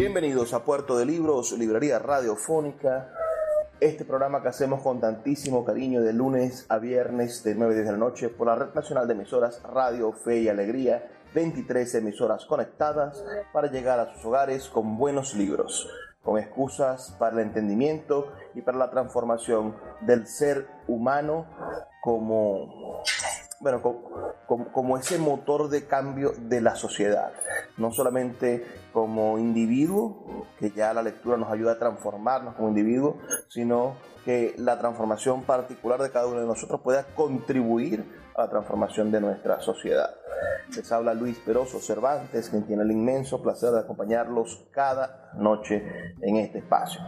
Bienvenidos a Puerto de Libros, Librería Radiofónica. Este programa que hacemos con tantísimo cariño de lunes a viernes de 9 de la noche por la Red Nacional de Emisoras Radio Fe y Alegría, 23 emisoras conectadas para llegar a sus hogares con buenos libros, con excusas para el entendimiento y para la transformación del ser humano como bueno, como, ese motor de cambio de la sociedad, no solamente como individuo, que ya la lectura nos ayuda a transformarnos como individuo, sino que la transformación particular de cada uno de nosotros pueda contribuir la transformación de nuestra sociedad. Les habla Luis Peroso Cervantes, quien tiene el inmenso placer de acompañarlos cada noche en este espacio.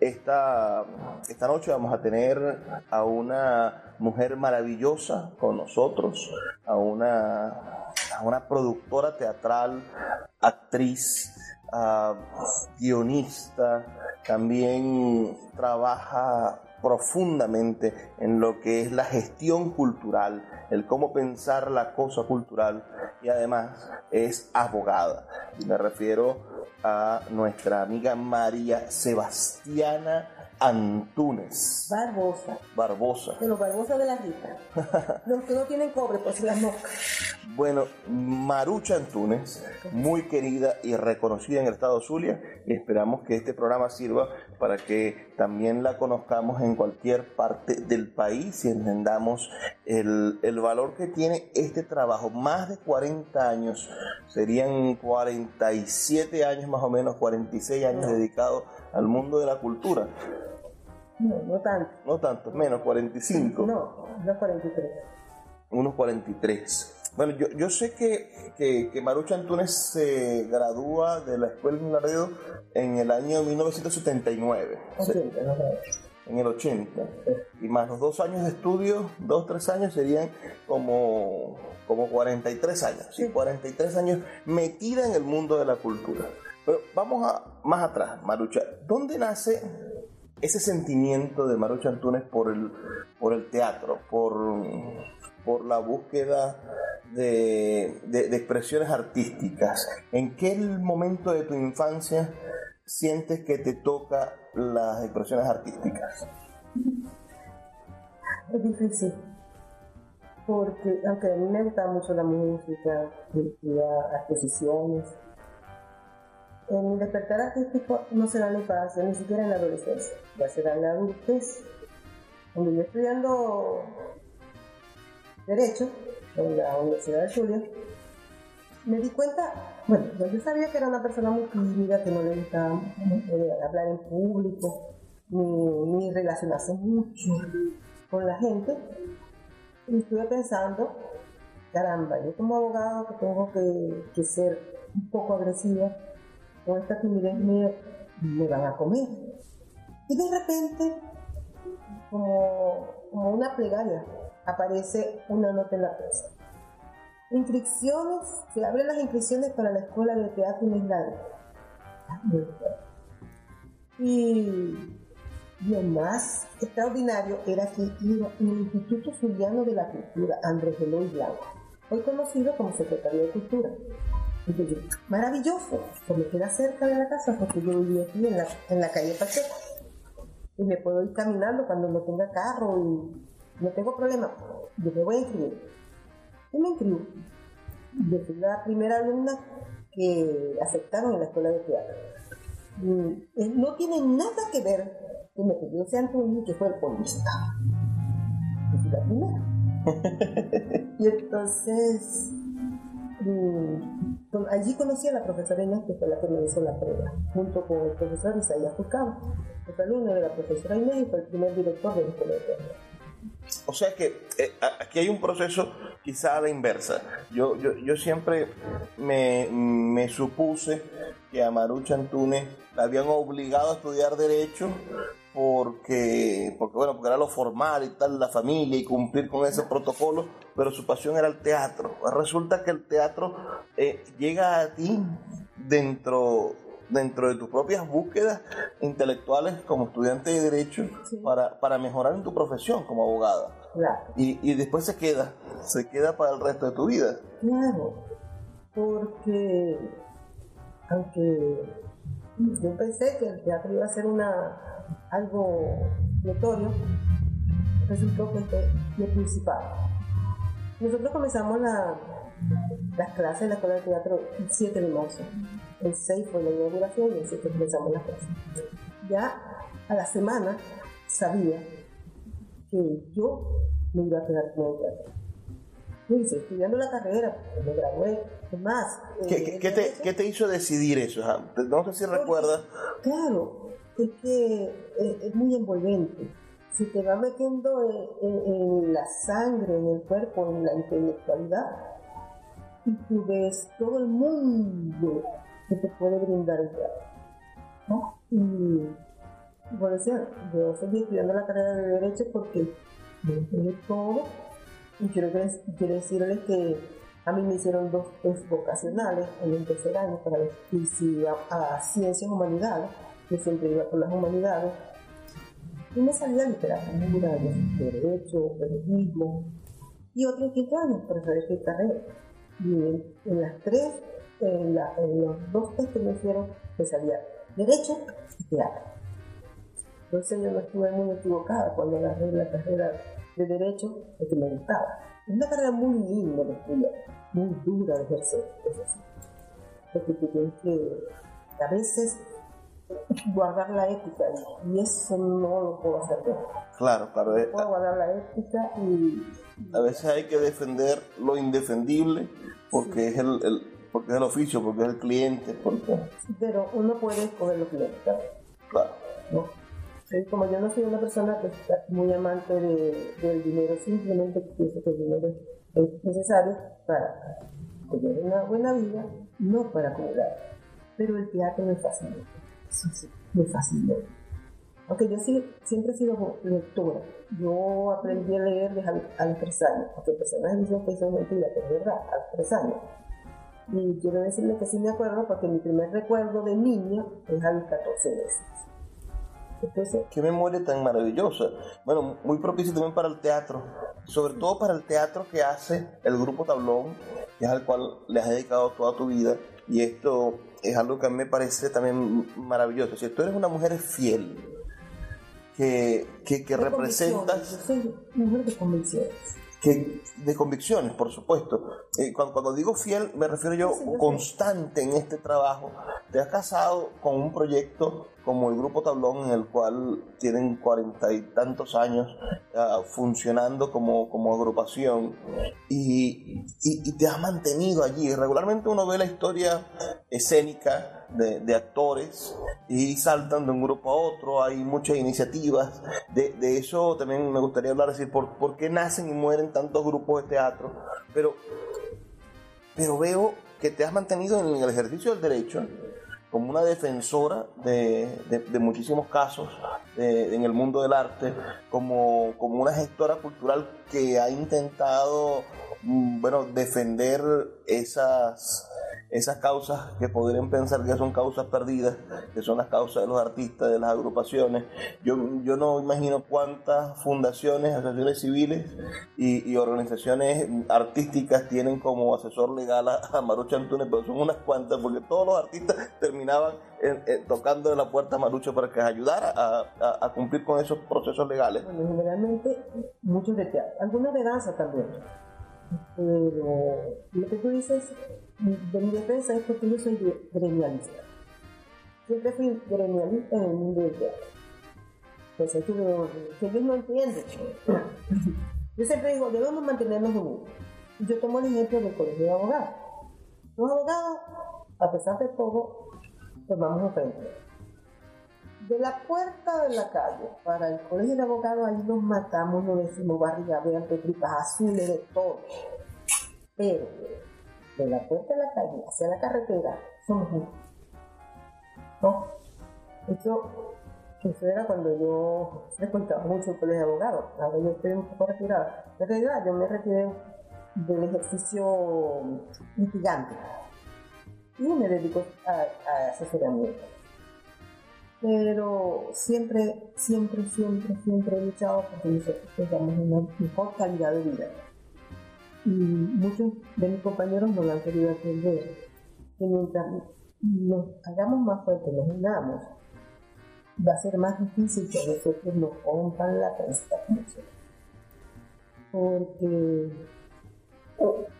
Esta, esta noche vamos a tener a una mujer maravillosa con nosotros, a una, a una productora teatral, actriz, guionista, también trabaja profundamente en lo que es la gestión cultural, el cómo pensar la cosa cultural y además es abogada. Me refiero a nuestra amiga María Sebastiana Antunes. Barbosa. Barbosa. De los Barbosa de la Rita. los que no tienen cobre, pues las moscas. Bueno, Marucha Antunes, muy querida y reconocida en el estado Zulia, y esperamos que este programa sirva para que también la conozcamos en cualquier parte del país y entendamos el, el valor que tiene este trabajo. Más de 40 años, serían 47 años más o menos, 46 años dedicados al mundo de la cultura. No, no tanto. No tanto, menos 45. No, unos 43. Unos 43. Bueno, yo, yo sé que, que, que, Marucha Antunes se gradúa de la Escuela de Laredo en el año 1979. 80, no, en el 80. Y más los dos años de estudio, dos, tres años, serían como, como 43 años. Sí, 43 años metida en el mundo de la cultura. Pero vamos a, más atrás, Marucha. ¿Dónde nace ese sentimiento de Marucha Antunes por el, por el teatro, por, por la búsqueda de, de, expresiones artísticas? ¿En qué momento de tu infancia sientes que te toca las expresiones artísticas? Es difícil, porque aunque a mí me gusta mucho la música, las exposiciones, en mi despertar artístico no será en la ni siquiera en la adolescencia, ya será en la adultez. Cuando yo estudiando Derecho en la Universidad de Zulia, me di cuenta, bueno, yo sabía que era una persona muy tímida, que no le gustaba eh, hablar en público, ni, ni relacionarse mucho con la gente. Y estuve pensando, caramba, yo como abogado que tengo que, que ser un poco agresiva, con esta timidez me van a comer. Y de repente, como, como una plegaria, aparece una nota en la prensa. Inscripciones, se abren las inscripciones para la Escuela de Teatro Islandia. Y lo más extraordinario era que iba en el Instituto Zuliano de la Cultura, Andrés Eloy Blanco, hoy conocido como Secretario de Cultura. Yo, maravilloso, pues me queda cerca de la casa porque yo vivía aquí en la, en la calle Pacheco. Y me puedo ir caminando cuando no tenga carro y no tengo problema. Yo me voy a inscribir. Y me inscribo. Yo fui la primera alumna que aceptaron en la escuela de teatro. Eh, no tiene nada que ver que yo sea Antonio, que fue el polista. Es la primera. y entonces, allí conocí a la profesora Inés, que fue la que me hizo la prueba, junto con el profesor Isaías Furcado. Fue alumno de la profesora Inés y fue el primer director de la escuela de teatro. O sea que eh, aquí hay un proceso quizá a la inversa. Yo, yo, yo siempre me, me, supuse que a Marucha Antunes la habían obligado a estudiar Derecho porque, porque, bueno, porque era lo formal y tal, la familia y cumplir con ese protocolo, pero su pasión era el teatro. Resulta que el teatro eh, llega a ti dentro dentro de tus propias búsquedas intelectuales como estudiante de Derecho para, para, mejorar en tu profesión como abogada. Y, y, después se queda, se queda para el resto de tu vida. Claro, porque aunque yo pensé que el teatro iba a ser una, algo notorio, resultó que fue lo principal. Nosotros comenzamos la, las clases en la escuela de teatro el 7 de marzo. El 6 fue la inauguración y el 7 comenzamos las clases. Ya a la semana sabía que yo me iba a quedar con el teatro. Estudiando la carrera, me gradué, más. ¿Qué, ¿qué, te, ¿Qué, te, hizo decidir eso? No sé si recuerdas. Claro, es que eh, es muy envolvente. Si te va metiendo en la sangre, en el cuerpo, en la intelectualidad, y tú ves todo el mundo que te puede brindar el teatro. ¿no? Y, por decir, yo seguí estudiando la carrera de Derecho porque me enseñé todo y quiero, quiero decirles que a mí me hicieron dos test vocacionales en el tercer año para ver si iba a ciencias humanidades, que siempre iba con las humanidades, y me salía literatura, derecho, periodismo, y otro en quinto año para saber qué carrera. Y en, las tres, en, los dos test que me hicieron, me salía derecho y teatro. Entonces yo no estuve muy equivocada cuando agarré la carrera de derecho, que me gustaba. Es una carrera muy linda de estudiar, muy dura de ejercer, eso sí. Porque tienes que, a veces, guardar la ética y eso no lo puedo hacer yo. Claro, claro. No eh, puedo guardar la ética y... A veces hay que defender lo indefendible porque es el, el, porque es el oficio, porque es el cliente. Porque... pero uno puede escoger los clientes. Claro. ¿no? como yo no soy una persona que está muy amante de, del dinero, simplemente pienso que el dinero es necesario para tener una buena vida, no para acumular. Pero el teatro me fascina. Eso sí, me fascina. Aunque yo sí, siempre he sido lectora. Yo aprendí a leer desde a, los tres años, porque personas dicen que eso es mentira, pero es verdad, a los tres años. Y quiero decirle que sí me acuerdo, porque mi primer recuerdo de niña es a los 14 meses. Entonces, Qué memoria tan maravillosa. Bueno, muy propicio también para el teatro, sobre todo para el teatro que hace el grupo Tablón, que es al cual le has dedicado toda tu vida. Y esto es algo que a mí me parece también maravilloso. Si tú eres una mujer fiel, que, que, que representas... Yo soy mujer de convicciones que de convicciones, por supuesto. Eh, cuando, cuando, digo fiel, me refiero yo constante en este trabajo. Te has casado con un proyecto como el Grupo Tablón, en el cual tienen cuarenta y tantos años uh, funcionando como, como agrupación y, y, y, te has mantenido allí. Regularmente uno ve la historia escénica de, de, actores y saltan de un grupo a otro, hay muchas iniciativas. De, de eso también me gustaría hablar, decir, por, por qué nacen y mueren tantos grupos de teatro. Pero, pero veo que te has mantenido en el ejercicio del derecho como una defensora de, de, muchísimos casos en el mundo del arte, como, como una gestora cultural que ha intentado mm, bueno, defender esas esas causas que podrían pensar que son causas perdidas, que son las causas de los artistas, de las agrupaciones. Yo, yo no imagino cuántas fundaciones, asociaciones civiles y, organizaciones artísticas tienen como asesor legal a, a Marucha Antunes, pero son unas cuantas, porque todos los artistas terminaban tocando en la puerta a Marucha para que ayudara a, a, cumplir con esos procesos legales. Bueno, generalmente muchos de teatro, algunos de danza también. Pero lo que tú dices de mi defensa es porque yo soy gremialista. Siempre fui gremialista en el mundo del teatro. Pues es que, que ellos no entienden. Yo siempre digo, debemos mantenernos unidos. Yo tomo el ejemplo del colegio de abogados. Los abogados, a pesar de todo, pues vamos a frente. De la puerta de la calle para el colegio de abogados, ahí nos matamos, nos decimos barriga verde, tripas azules, de todo. Pero de la puerta de la calle hacia la carretera, somos. ¿No? Eso, eso era cuando yo frecuentaba mucho el colegio de abogados. Ahora yo estoy un poco retirada. En realidad, yo me retiré del ejercicio litigante y me dedico a, a asesoramiento. Pero siempre, siempre, siempre, siempre he luchado porque nosotros tengamos una mejor calidad de vida. Y muchos de mis compañeros no han querido entender. Que mientras nos hagamos más fuertes, nos unamos, va a ser más difícil que nosotros nos rompan la cresta. Porque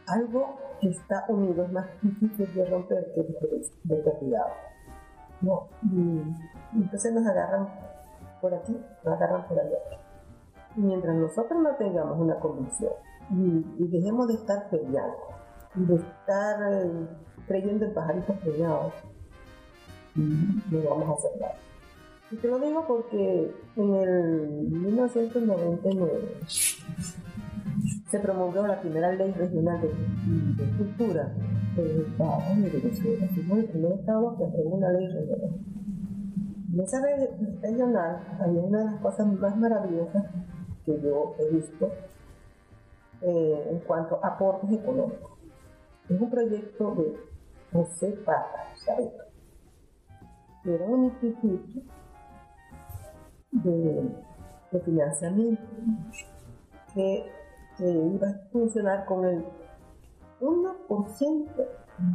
algo que está unido es más difícil de romper que de cuidado. No, entonces nos agarran por aquí, nos agarran por allá. Y mientras nosotros no tengamos una convicción y, dejemos de estar peleando, de estar eh, creyendo en pajaritos peleados, no vamos a hacer nada. Y te lo digo porque en el 1999 se promulgó la primera ley regional de, cultura del Estado de. Fuimos el primer Estado que aprobó una ley regional. En esa ley regional había una de las cosas más maravillosas que yo he visto eh, en cuanto a aportes económicos. Es un proyecto de José Pata, ¿sabes? Era un instituto de, de financiamiento que iba a funcionar con el 1%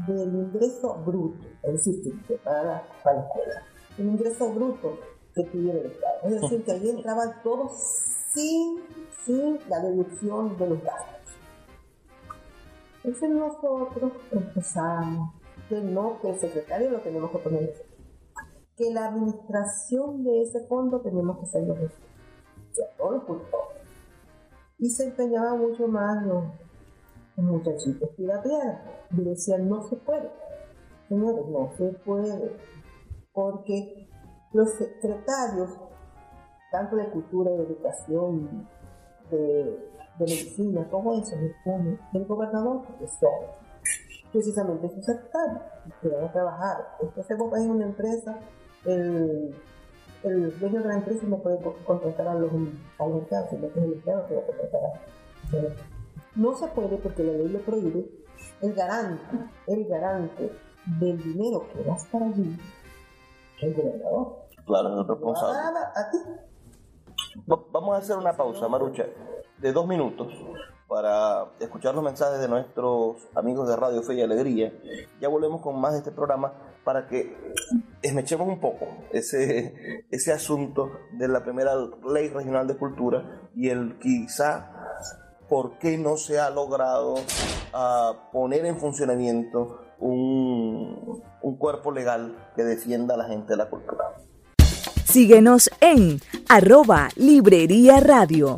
del ingreso bruto, es decir, para para la escuela, el ingreso bruto que tuviera el Estado. Es decir, que ahí entraban todos sin, sin la deducción de los gastos. Entonces nosotros empezamos que no, que el secretario lo tenemos que poner que la administración de ese fondo tenemos que ser nosotros, o sea, todos los y se empeñaba mucho más los, muchachitos pirateados. Y decían, no se puede. Señores, no se puede. Porque los secretarios, tanto de cultura, de educación, de, medicina, todo eso pone el gobernador, precisamente sus secretarios que van a trabajar. Entonces vos vas en una empresa, el el dueño de la empresa no puede contratar a los, a los empleados, sino que es el empleado que va a contratar No se puede porque la ley lo prohíbe. El garante, el garante del dinero que das para allí, el gobernador. Claro, el responsable. A ti. Vamos a hacer una pausa, Marucha, de dos minutos para escuchar los mensajes de nuestros amigos de Radio Fe y Alegría. Ya volvemos con más de este programa para que esmechemos un poco ese, ese asunto de la primera ley regional de cultura y el quizá por qué no se ha logrado uh, poner en funcionamiento un, un cuerpo legal que defienda a la gente de la cultura. Síguenos en arroba Librería Radio.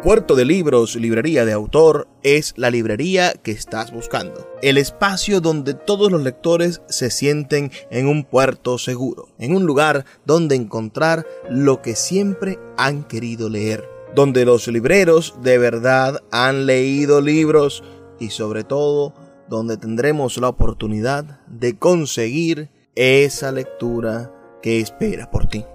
Puerto de Libros, librería de autor, es la librería que estás buscando. El espacio donde todos los lectores se sienten en un puerto seguro, en un lugar donde encontrar lo que siempre han querido leer, donde los libreros de verdad han leído libros y sobre todo donde tendremos la oportunidad de conseguir esa lectura que espera por ti.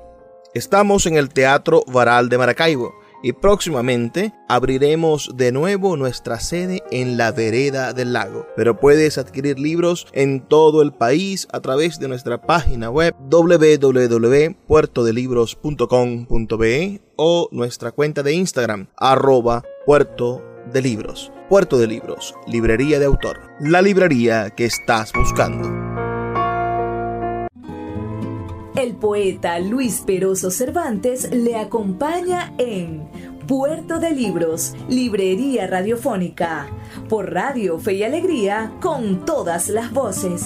Estamos en el Teatro Varal de Maracaibo y próximamente abriremos de nuevo nuestra sede en la vereda del lago. Pero puedes adquirir libros en todo el país a través de nuestra página web www.puertodelibros.com.be o nuestra cuenta de Instagram arroba puerto de libros. Puerto de Libros, librería de autor, la librería que estás buscando. El poeta Luis Peroso Cervantes le acompaña en Puerto de Libros, Librería Radiofónica, por Radio Fe y Alegría, con todas las voces.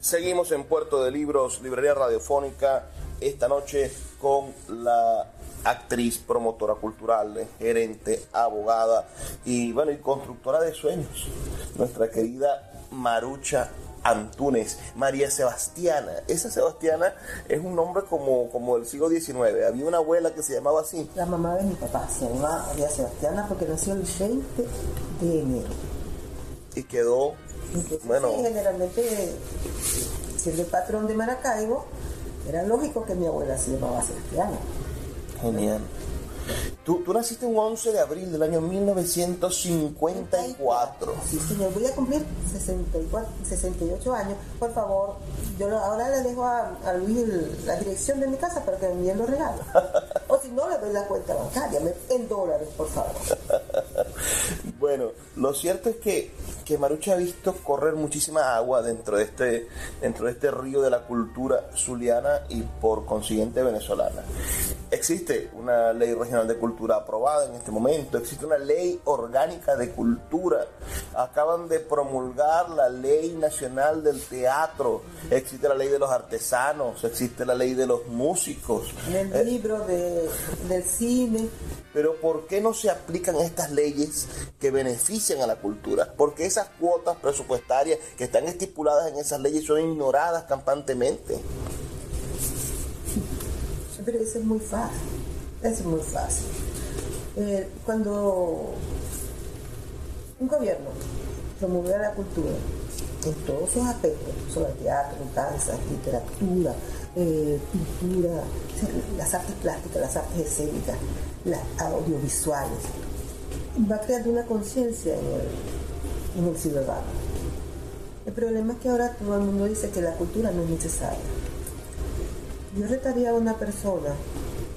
Seguimos en Puerto de Libros, Librería Radiofónica, esta noche con la actriz, promotora cultural, gerente, abogada y bueno, y constructora de sueños, nuestra querida Marucha Antunes, María Sebastiana. Esa Sebastiana es un nombre como, como del siglo XIX. Había una abuela que se llamaba así. La mamá de mi papá se llamaba María Sebastiana porque nació el 20 de enero. Y quedó, bueno... Sí, generalmente, siendo el patrón de Maracaibo, era lógico que mi abuela se llamaba Sebastiana. Genial. Tú, tú, naciste un 11 de abril del año 1954. Sí, señor. Voy a cumplir 64, 68 años. Por favor, yo ahora le dejo a, a Luis la dirección de mi casa para que me envíen los regalos. o si no, le doy la cuenta bancaria en dólares, por favor. bueno, lo cierto es que, que Marucha ha visto correr muchísima agua dentro de, este, dentro de este río de la cultura zuliana y por consiguiente venezolana. Existe una ley regional de cultura aprobada en este momento, existe una ley orgánica de cultura, acaban de promulgar la ley nacional del teatro, existe la ley de los artesanos, existe la ley de los músicos. El eh, libro de, del cine. Pero ¿por qué no se aplican estas leyes que benefician a la cultura? Porque esas cuotas presupuestarias que están estipuladas en esas leyes son ignoradas campantemente. Pero eso es muy fácil, es muy fácil. Eh, cuando un gobierno promueve la cultura en todos sus aspectos, sobre teatro, danza, literatura, eh, pintura, las artes plásticas, las artes escénicas, las audiovisuales, va creando una conciencia en el, en el ciudadano. El problema es que ahora todo el mundo dice que la cultura no es necesaria. Yo retaría a una persona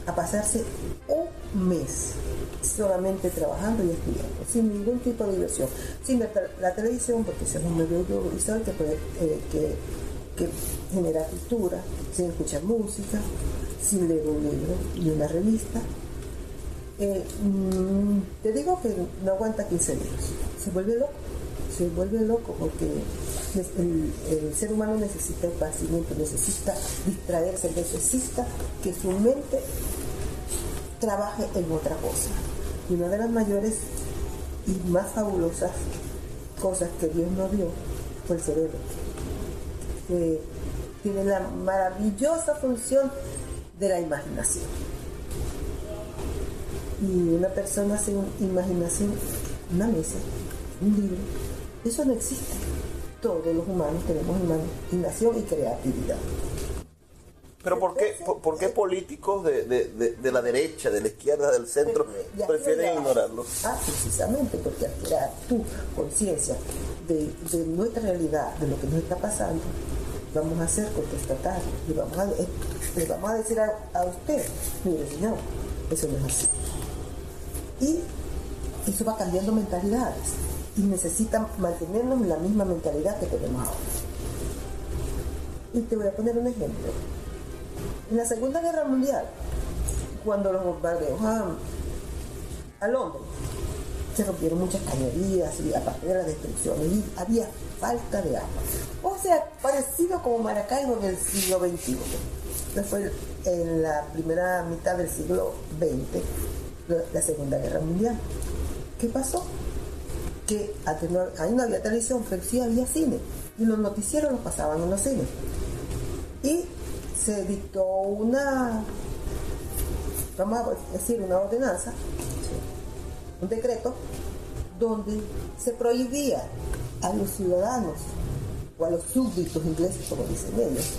a pasarse un mes solamente trabajando y estudiando, sin ningún tipo de diversión, sin ver la televisión, porque eso es un medio audiovisual que, puede, eh, que, que genera cultura, sin escuchar música, sin leer un libro ni una revista. Eh, mm, te digo que no aguanta 15 días, se vuelve loco, se vuelve loco porque el, ser humano necesita esparcimiento, necesita distraerse, necesita que su mente trabaje en otra cosa. Y una de las mayores y más fabulosas cosas que Dios nos dio fue el cerebro. Tiene la maravillosa función de la imaginación. Y una persona sin imaginación, una mesa, un libro, eso no existe. Todos los humanos tenemos imaginación y creatividad. Pero ¿por qué, por, qué políticos de, de, la derecha, de la izquierda, del centro prefieren ignorarlo? Ah, precisamente porque al crear tu conciencia de, nuestra realidad, de lo que nos está pasando, vamos a hacer contestatarios y vamos a, eh, le vamos a decir a, a usted, mire señor, eso no es así. Y eso va cambiando mentalidades y necesitan mantenernos en la misma mentalidad que tenemos ahora. Y te voy a poner un ejemplo. En la Segunda Guerra Mundial, cuando los bombardeos a, Londres, se rompieron muchas cañerías y aparte de la destrucción, y había falta de agua. O sea, parecido como Maracaibo en el siglo XXI. Después, en la primera mitad del siglo XX, la Segunda Guerra Mundial. ¿Qué pasó? Que ahí no había televisión, pero sí había cine. Y los noticieros los pasaban en los cines. Y se dictó una, vamos a decir, una ordenanza, un decreto, donde se prohibía a los ciudadanos o a los súbditos ingleses, como dicen ellos,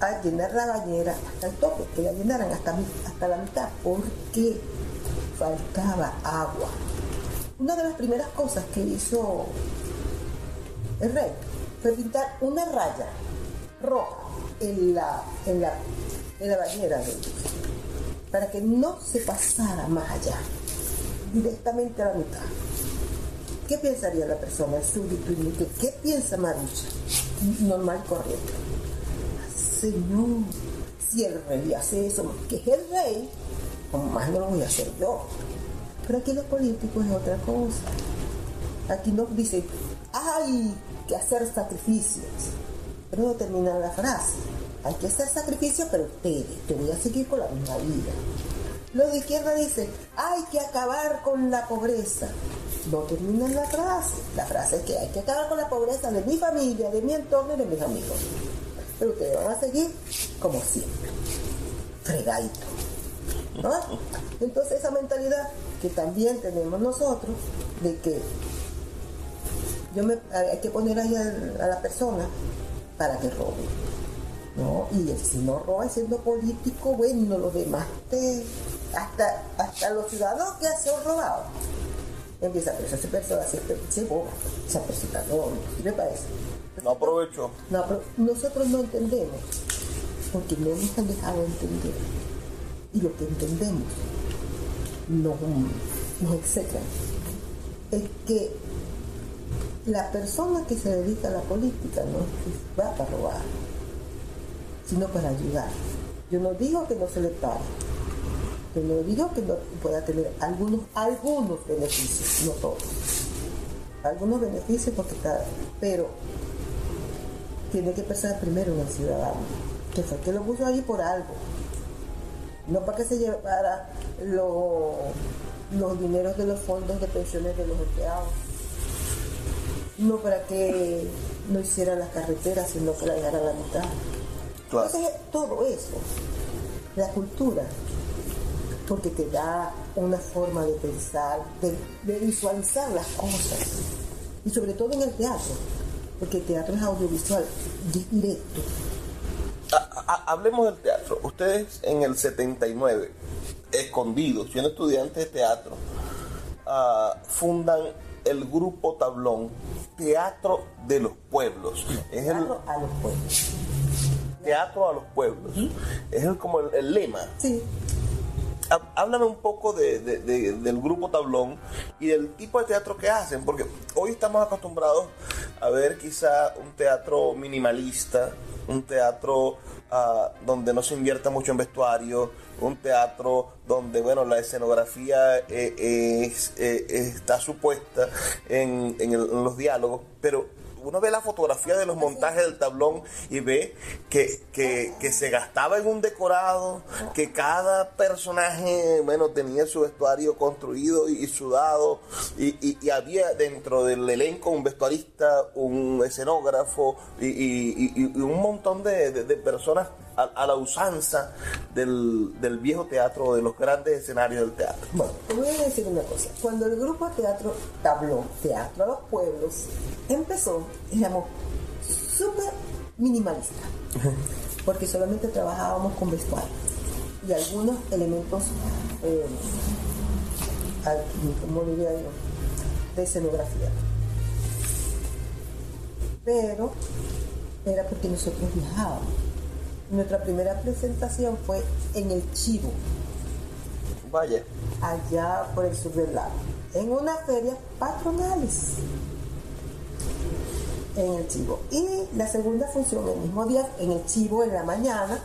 a llenar la bañera hasta el tope, que la llenaran hasta, hasta la mitad, porque faltaba agua. Una de las primeras cosas que hizo el rey fue pintar una raya roja en la, en la, en la bañera de ellos, para que no se pasara más allá, directamente a la mitad. ¿Qué pensaría la persona, el súbdito ¿Qué piensa Marucha? Normal, correcto. Señor, si el rey hace eso, que es el rey, más no lo voy a hacer yo. Pero aquí los políticos es otra cosa. Aquí nos dicen, hay que hacer sacrificios. Pero no termina la frase. Hay que hacer sacrificios, pero ustedes, te voy a seguir con la misma vida. Los de izquierda dicen, hay que acabar con la pobreza. No terminan la frase. La frase es que hay que acabar con la pobreza de mi familia, de mi entorno y de mis amigos. Pero ustedes van a seguir como siempre. Fregadito. ¿No? Entonces esa mentalidad que también tenemos nosotros de que yo me, hay que poner ahí a, a la persona para que robe. ¿no? Y si no roba siendo político, bueno, los demás te, hasta, hasta los ciudadanos que han robado empieza a pensar, esa persona siempre se boba, esa persona no, me parece. No aprovecho. No, pero nosotros no entendemos, porque no nos han dejado entender. Y lo que entendemos nos, nos etcétera. Es que la persona que se dedica a la política no va para robar, sino para ayudar. Yo no digo que no se le pague, yo no digo que pueda tener algunos, algunos beneficios, no todos. Algunos beneficios porque está, pero tiene que pensar primero en el ciudadano, que fue que lo puso allí por algo. No para que se llevara los dineros de los fondos de pensiones de los empleados. No para que no hiciera las carreteras, sino que la a la mitad. Entonces, todo eso, la cultura, porque te da una forma de pensar, de, visualizar las cosas. Y sobre todo en el teatro, porque el teatro es audiovisual, directo. Hablemos del teatro. Ustedes en el 79, escondidos, siendo estudiantes de teatro, ah, fundan el grupo Tablón, Teatro de los Pueblos. teatro a los pueblos. Teatro a los pueblos. Es como el, el lema. Sí háblame un poco del grupo Tablón y del tipo de teatro que hacen, porque hoy estamos acostumbrados a ver quizá un teatro minimalista, un teatro ah, donde no se invierta mucho en vestuario, un teatro donde bueno la escenografía eh, eh, está supuesta en, en los diálogos, pero uno ve la fotografía de los montajes del tablón y ve que, se gastaba en un decorado, que cada personaje, bueno, tenía su vestuario construido y, sudado, y, había dentro del elenco un vestuarista, un escenógrafo y, un montón de, personas a, la usanza del, del, viejo teatro, de los grandes escenarios del teatro. Bueno, te voy a decir una cosa. Cuando el grupo teatro Tablón, Teatro a los Pueblos, empezó, éramos súper minimalista, porque solamente trabajábamos con vestuario y algunos elementos, eh, como diría yo, de escenografía. Pero era porque nosotros viajábamos. Nuestra primera presentación fue en el Chivo. Vaya. Allá por el sur del lago. En una feria patronales en el Chivo. Y la segunda función el mismo día en el Chivo en la mañana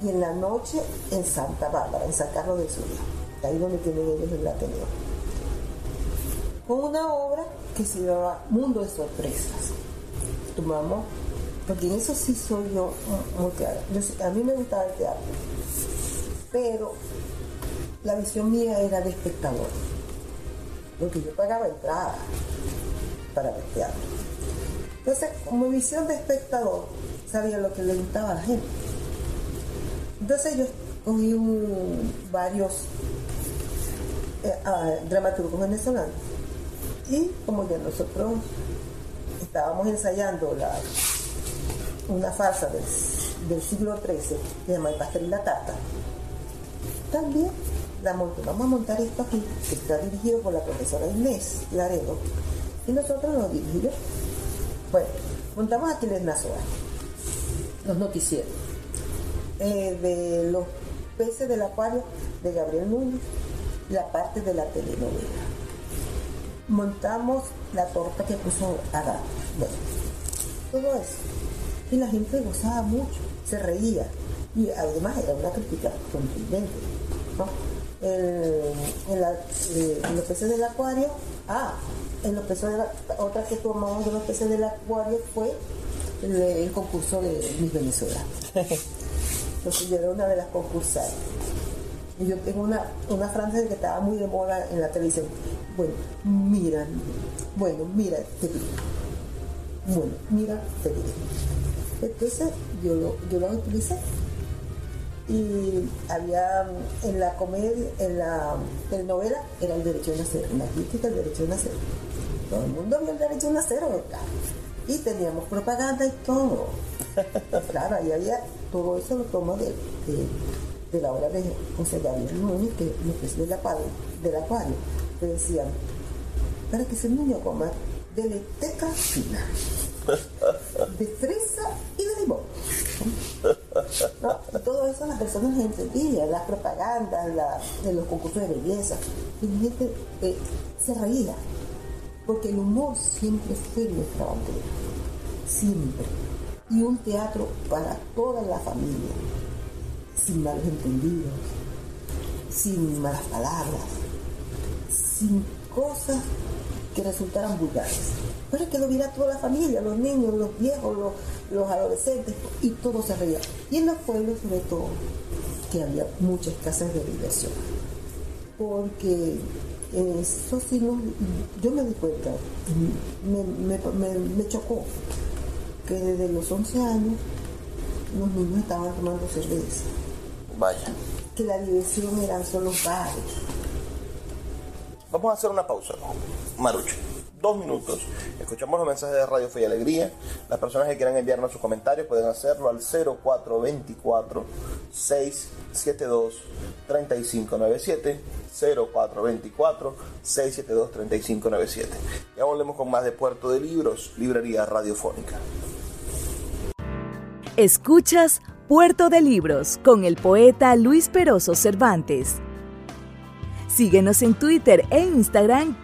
y en la noche en Santa Bárbara, en San Carlos del Sur. Ahí donde tienen ellos el Ateneo. Con una obra que se llama Mundo de Sorpresas. Tomamos, porque en eso sí soy yo muy clara. a mí me gustaba el teatro, pero la visión mía era de espectador. Porque yo pagaba entrada para ver teatro entonces, como visión de espectador, sabía lo que le gustaba a la gente. Entonces yo cogí varios eh, dramaturgos venezolanos y como ya nosotros estábamos ensayando la, una farsa del, siglo XIII se llama El pastel y la tarta, también la. Vamos a montar esto aquí, que está dirigido por la profesora Inés Laredo, y nosotros lo dirigimos bueno, montamos aquí les Nazoa, los noticieros, eh, de los peces del acuario de Gabriel Núñez, la parte de la telenovela. Montamos la torta que puso Adán. Bueno, todo eso. Y la gente gozaba mucho, se reía. Y además era una crítica contundente. ¿no? en, la, eh, en, los peces del acuario, ah, en los peces de la, otra que tomamos de los peces del acuario fue el, concurso de Miss Venezuela. Entonces yo era una de las concursantes. Y yo tengo una, una frase que estaba muy de moda en la televisión. Bueno, mira, bueno, mira, te pido. Bueno, mira, te pido. Entonces yo lo, yo lo utilicé y había en la comedia, en la telenovela, era el derecho de nacer, en la crítica el derecho de nacer. Todo el mundo vio el derecho de nacer, ¿verdad? Y teníamos propaganda y todo. claro, ahí había, todo eso lo tomo de, de, la obra de José Gabriel Núñez, que es del acuario, del acuario, que decían, para que ese niño coma de leteca fina, de fresa y de limón. todo eso las personas entendían, las propagandas, los concursos de belleza, y la gente eh, se reía, porque el humor siempre fue nuestra bandera, siempre. Y un teatro para toda la familia, sin malos entendidos, sin malas palabras, sin cosas que resultaran vulgares. Pero es que lo viera toda la familia, los niños, los viejos, los, los adolescentes, y todo se reía. Y en los pueblos, sobre todo, que había muchas casas de diversión. Porque eso sí, no, yo me di cuenta, me, chocó que desde los 11 años los niños estaban tomando cerveza. Vaya. Que la diversión eran solo bares. Vamos a hacer una pausa, Marucho dos minutos. Escuchamos los mensajes de Radio Fe y Alegría. Las personas que quieran enviarnos sus comentarios pueden hacerlo al 0424 672 3597 0424 672 3597. Ya volvemos con más de Puerto de Libros, Librería Radiofónica. Escuchas Puerto de Libros con el poeta Luis Peroso Cervantes. Síguenos en Twitter e Instagram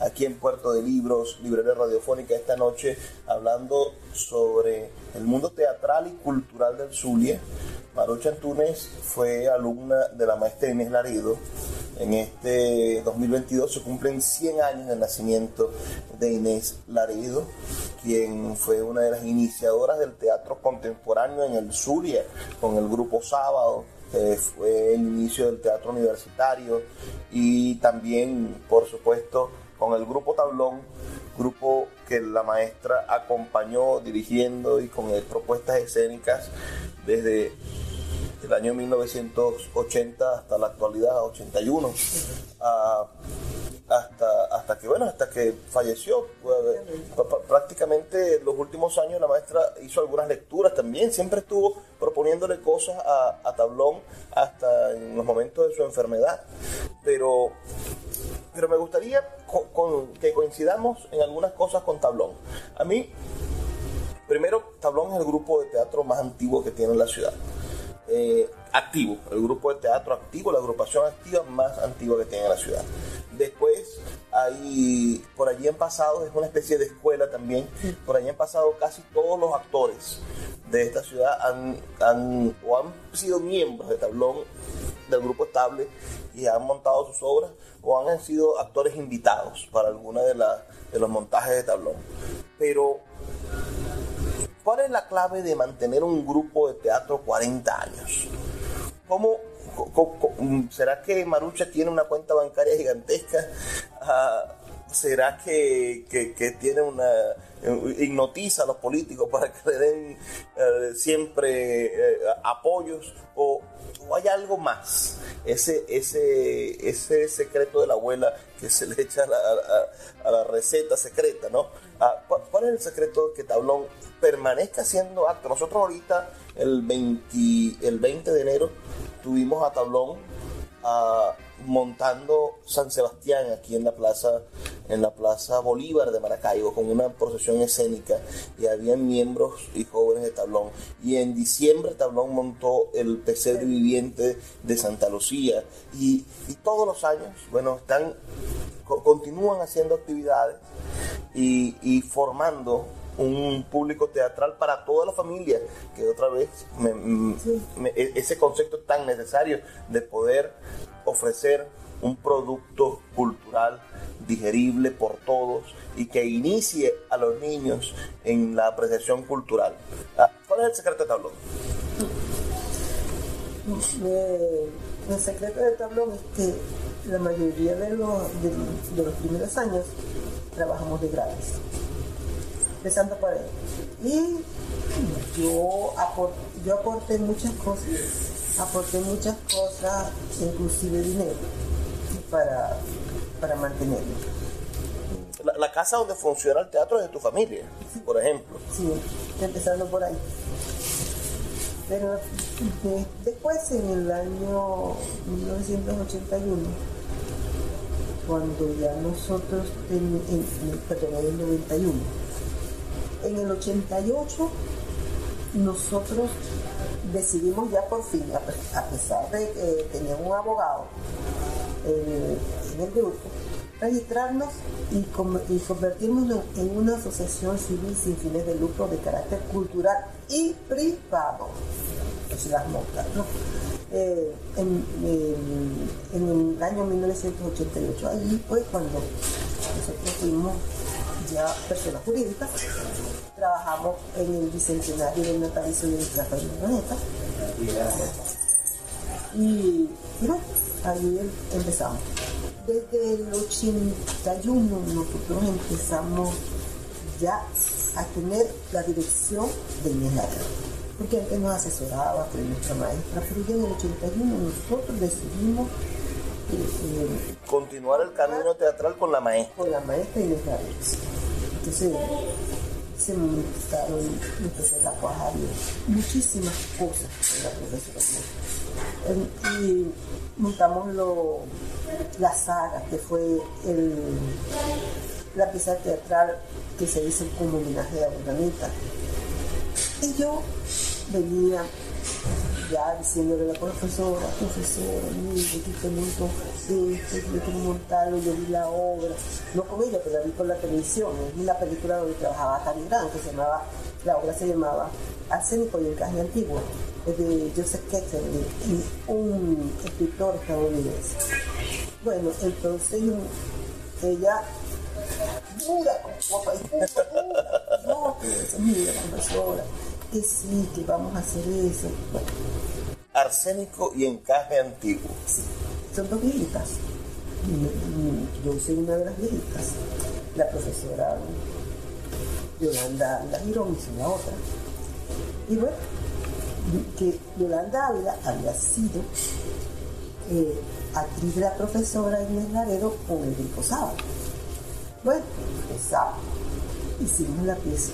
aquí en Puerto de Libros, Librería Radiofónica, esta noche hablando sobre el mundo teatral y cultural del Zulia. Marucha Antunes fue alumna de la maestra Inés Larido. En este 2022 se cumplen 100 años del nacimiento de Inés Larido, quien fue una de las iniciadoras del teatro contemporáneo en el Zulia, con el grupo Sábado, fue el inicio del teatro universitario y también, por supuesto, con el grupo Tablón, grupo que la maestra acompañó dirigiendo y con propuestas escénicas desde el año 1980 hasta la actualidad, 81, hasta, hasta que, bueno, hasta que falleció. Prácticamente los últimos años la maestra hizo algunas lecturas también, siempre estuvo proponiéndole cosas a, a Tablón hasta en los momentos de su enfermedad. Pero pero me gustaría que coincidamos en algunas cosas con Tablón. A mí, primero, Tablón es el grupo de teatro más antiguo que tiene la ciudad. Eh, activo, el grupo de teatro activo, la agrupación activa más antigua que tiene la ciudad. Después, hay, por allí han pasado, es una especie de escuela también, por allí han pasado casi todos los actores de esta ciudad han, han, o han sido miembros de Tablón, del grupo estable, y han montado sus obras o han sido actores invitados para alguna de, de los montajes de tablón. Pero, ¿cuál es la clave de mantener un grupo de teatro 40 años? ¿Cómo, será que Marucha tiene una cuenta bancaria gigantesca? Ah, ¿Será que, tiene una hipnotiza a los políticos para que le den eh, siempre eh, apoyos o, hay algo más. Ese ese ese secreto de la abuela que se le echa a la, receta secreta no ah, ¿cuál es el secreto que Tablón permanezca haciendo acto nosotros ahorita el 20 el 20 de enero tuvimos a Tablón ah, montando San Sebastián aquí en la plaza en la plaza Bolívar de Maracaibo con una procesión escénica y había miembros y jóvenes de Tablón. Y en diciembre Tablón montó el PC viviente de Santa Lucía. Y, y todos los años bueno están co- continúan haciendo actividades y, y formando un público teatral para toda la familia, que otra vez me- me- e- ese concepto tan necesario de poder ofrecer un producto cultural digerible por todos y que inicie a los niños en la apreciación cultural. Ah, ¿Cuál es el secreto de Tablón? Eh, el secreto de tablón es que la mayoría de los, de, los primeros años trabajamos de gratis, empezando por ahí. Y yo, apor- yo aporté muchas cosas, aporté muchas cosas, inclusive dinero, para, para mantenerlo. La, la casa donde funciona el teatro es de tu familia, por ejemplo. Sí, empezando por ahí. Pero de- después, en el año 1981, cuando ya nosotros, ten- en- en- perdón, en el 91, en el 88, nosotros decidimos ya por fin, a pe- a pesar de que teníamos un abogado en, en el grupo, registrarnos y, y convertirnos en, una asociación civil sin fines de lucro de carácter cultural y privado. Pues las montas, ¿no? Eh, en, en- el año 1988, allí fue cuando nosotros fuimos ya personas jurídicas, trabajamos en el bicentenario del natalicio de nuestra Planeta y bueno, ahí em- empezamos. Desde el 81 nosotros empezamos ya a tener la dirección del Milenario. Porque antes nos asesoraba, fue nuestra maestra, pero ya en el 81 nosotros decidimos eh, eh, Continuar el camino teatral con la maestra. con la maestra Inés Gaviria. Entonces, se me empezaron, me empecé a trabajar en muchísimas cosas con la profesora. En- Y montamos lo, la saga, que fue la pieza teatral que se hizo como homenaje a Urdanita. Y yo venía ya diciéndole a la profesora, profesora, mire, aquí tengo esto, esto, yo quiero montarlo, yo vi la obra, no con ella, pero la vi por la televisión, es una película donde trabajaba Grant, que se llamaba, la obra se llamaba Arsénico y Encaje Antiguo, de Joseph Ketterly, un escritor estadounidense. Bueno, entonces ella dura, como dura, no, mira, profesora, que sí, que vamos a hacer eso. Bueno, Arsénico y encaje antiguo. sí, son dos viejitas. Y- y Yo soy una de las viejitas. La profesora Yolanda la Girón hizo la otra. Y bueno, que Yolanda Ávila había sido eh, actriz de la profesora Inés Laredo con el grupo Sábado. Bueno, empezamos. Hicimos la pieza.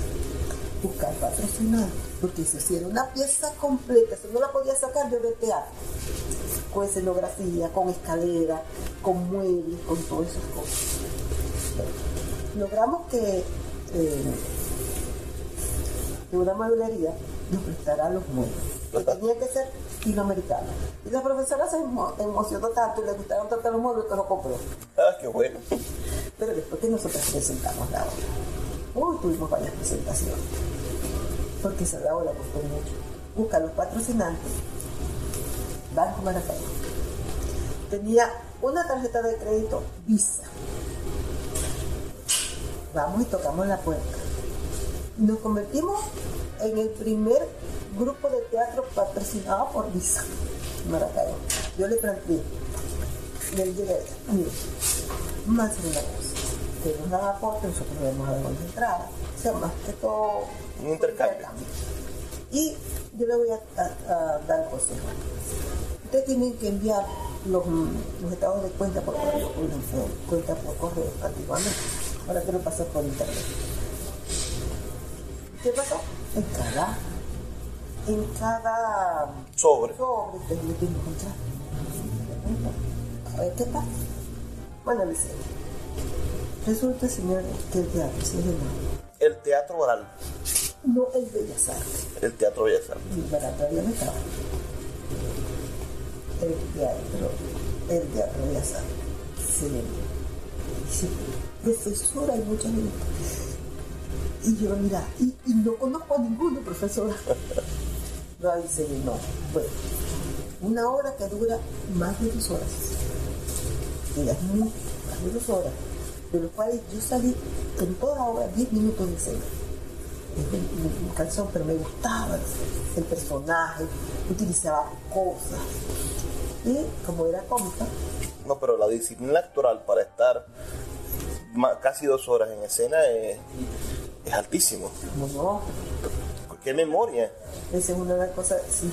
Buscar patrocinar. Porque eso sí era una pieza completa. Eso no la podía sacar yo del teatro. Con escenografía, con escalera, con muebles, con todas esas cosas. Logramos que, eh, una mueblería nos prestara los muebles. Que tenía que ser latinoamericano. Y la profesora se emo- emocionó tanto y le gustaron tanto los muebles que lo compró. Ah, qué bueno. Pero después que nosotros presentamos la obra, uy, tuvimos varias presentaciones, porque esa la gustó mucho. Busca los patrocinantes, Banco Maracaibo. Tenía una tarjeta de crédito Visa. Vamos y tocamos la puerta. Nos convertimos en el primer grupo de teatro patrocinado por Visa, Maracaibo. Yo le planteé, le dije, mire, más de una cosa. Que nos dan aporte, nosotros le vamos a entrada. O sea, más que todo. Un intercambio. Y yo le voy a, a- a dar consejo. Ustedes tienen que enviar los, los estados de cuenta por correo, cuenta por correo antiguamente. Ahora quiero pasar por internet. ¿Qué pasó? En cada, en cada Sobre. sobre ustedes le tienen que encontrar A ver qué pasa. Bueno, dice, resulta, señor, que el teatro se llama. El teatro oral. No el Bellas Artes. El teatro Bellas Artes. Todavía me estaba. El teatro, el teatro Bellas Artes. Se. Dice, profesora, hay mucha gente. Y yo, mira, y, y no conozco a ninguno, profesora. No, dice, no. Bueno, una hora que dura más de dos horas. Y es más de dos horas. De los cuales yo salí en toda hora 10 minutos de escena. Un canción, pero me gustaba el personaje, utilizaba cosas. Y como era cómica, No, pero la disciplina actoral para estar casi dos horas en escena es, es altísimo. como no, ¿Qué memoria? esa es una de las cosas, sí,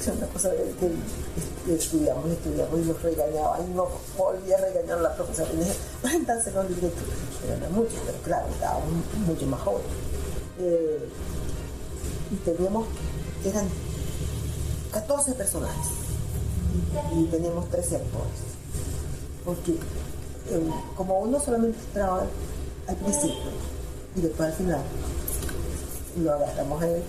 es una cosa que, estudiamos, estudiamos y nos regañaba, y nos volvía a regañar la profesora. Y dije, entonces con libreto, pero no mucho, pero claro, estábamos mucho más jóvenes. Eh, y teníamos, eran 14 personajes y, teníamos 13 actores. Porque eh, como uno solamente entraba al principio y después al final, lo agarramos a él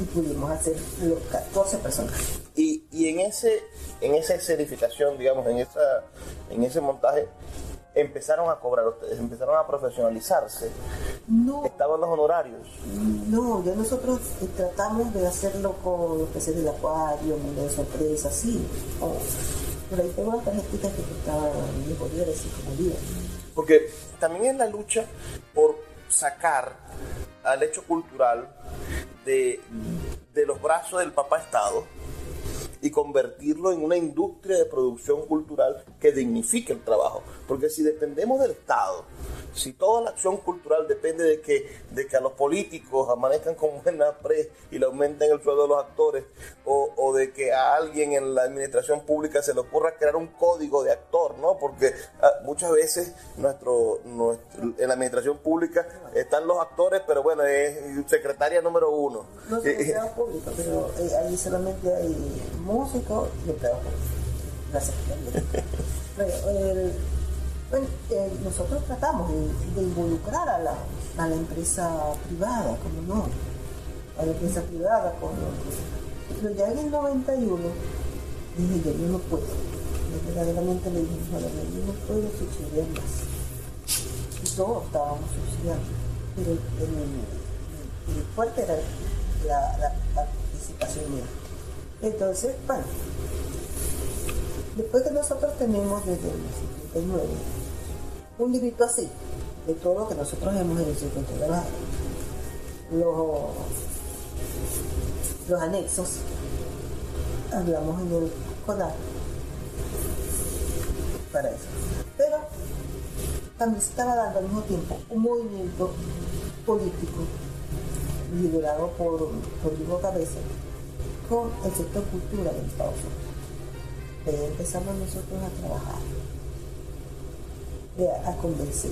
y pudimos hacer los 14 personajes. Y, y en ese en esa escenificación, digamos, en esa en ese montaje, empezaron a cobrar ustedes, empezaron a profesionalizarse. No, Estaban los honorarios. no, ya nosotros eh, tratamos de hacerlo con los peces del acuario, mundo de sorpresa, sí. o- por ahí tengo las tarjetitas que costaban 10 bolívares, 5 bolívares. Porque también es la lucha por sacar al hecho cultural de, de los brazos del papá Estado y convertirlo en una industria de producción cultural que dignifique el trabajo. Porque si dependemos del Estado, si toda la acción cultural depende de que, de que a los políticos amanezcan con buena pre y le aumenten el sueldo de los actores, o, o de que a alguien en la administración pública se le ocurra crear un código de actor, ¿no? Porque ah, muchas veces nuestro, nuestro- en la administración pública están los actores, pero bueno, es secretaria número uno. No soy empleado público, pero eh, ahí solamente hay músicos y empleados públicos. Gracias. Bueno, el- bueno, eh, nosotros tratamos de, involucrar a la, a la empresa privada, como no, a la empresa privada, como pero ya en el 91 dije yo, yo no puedo. Yo verdaderamente le dije, "Ojalá, yo no puedo subsidiar más. Y todos estábamos subsidiando. Pero el fuerte era la, la participación mía. Entonces, bueno, después que nosotros tenemos desde el 59 un librito así, de todo lo que nosotros hemos con todas las- los, los anexos, hablamos en el CONAR para eso. Pero también se estaba dando al mismo tiempo un movimiento político liderado por, por Hugo Cabeza con el sector cultura del Estados Unidos. Empezamos nosotros a trabajar, a, convencer.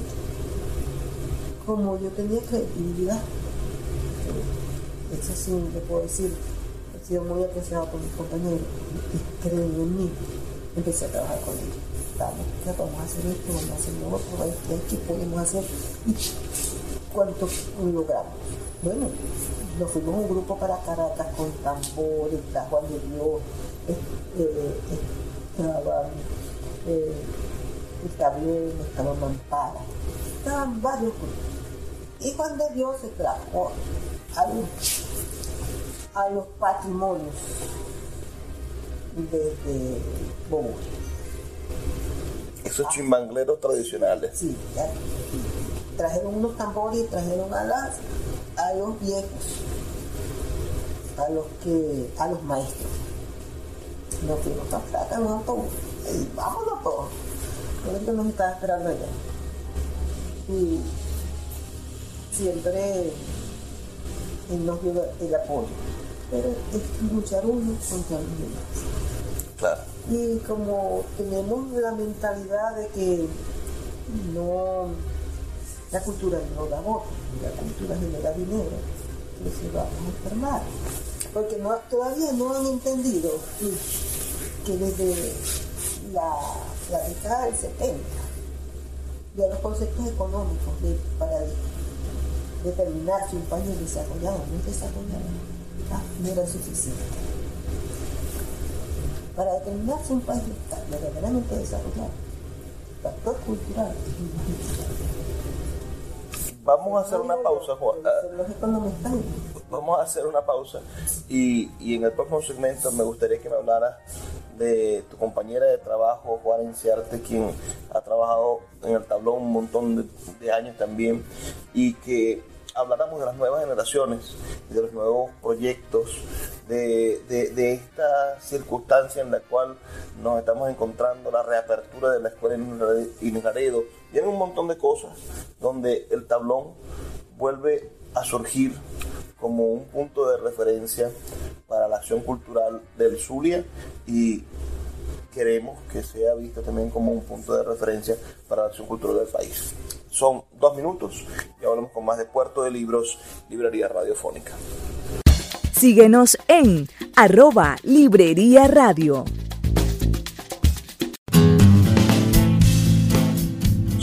Como yo tenía credibilidad, eso sí le puedo decir, he sido muy apreciado por mis compañeros y creen en mí. Empecé a trabajar con ellos. Vamos, ya vamos a hacer esto, vamos a hacer lo otro, qué podemos hacer y cuánto logramos. Bueno, nos fuimos un grupo para Caracas con tambores, Juan de Dios, eh, eh, estaba eh, estaba bien, estaba Mampara, estaban varios. Y Juan de Dios se trajo a los, a los patrimonios desde Bogotá. Esos chimbangleros tradicionales. Sí, ya. Trajeron unos tambores y trajeron a las a los viejos, a los que, a los maestros. Nos fuimos a Caracas en un autobús. Y vámonos todos. Ahorita nos estaba esperando allá. Y siempre él nos dio el apoyo. Pero es luchar uno contra los demás. Claro. Y como tenemos la mentalidad de que no, la cultura no da voto, la cultura genera dinero, entonces vamos a enfermar. Porque no, todavía no han entendido que desde la, la década del 70. Ya los conceptos económicos de, para determinar si un país es desarrollado o no es desarrollado ¿ah? no eran suficientes. Para determinar si un país está verdaderamente desarrollado, factor cultural Vamos a hacer una pausa, Juan. Vamos a hacer una pausa y, y en el próximo segmento me gustaría que me hablaras de tu compañera de trabajo, Juan Enciarte, quien ha trabajado en el tablón un montón de, años también, y que habláramos de las nuevas generaciones, de los nuevos proyectos, de, de, esta circunstancia en la cual nos estamos encontrando, la reapertura de la escuela en Laredo, y en un montón de cosas donde el tablón vuelve a surgir como un punto de referencia para la acción cultural del Zulia y queremos que sea visto también como un punto de referencia para la acción cultural del país. Son dos minutos y hablamos con más de Puerto de Libros, Librería Radiofónica. Síguenos en arroba Librería Radio.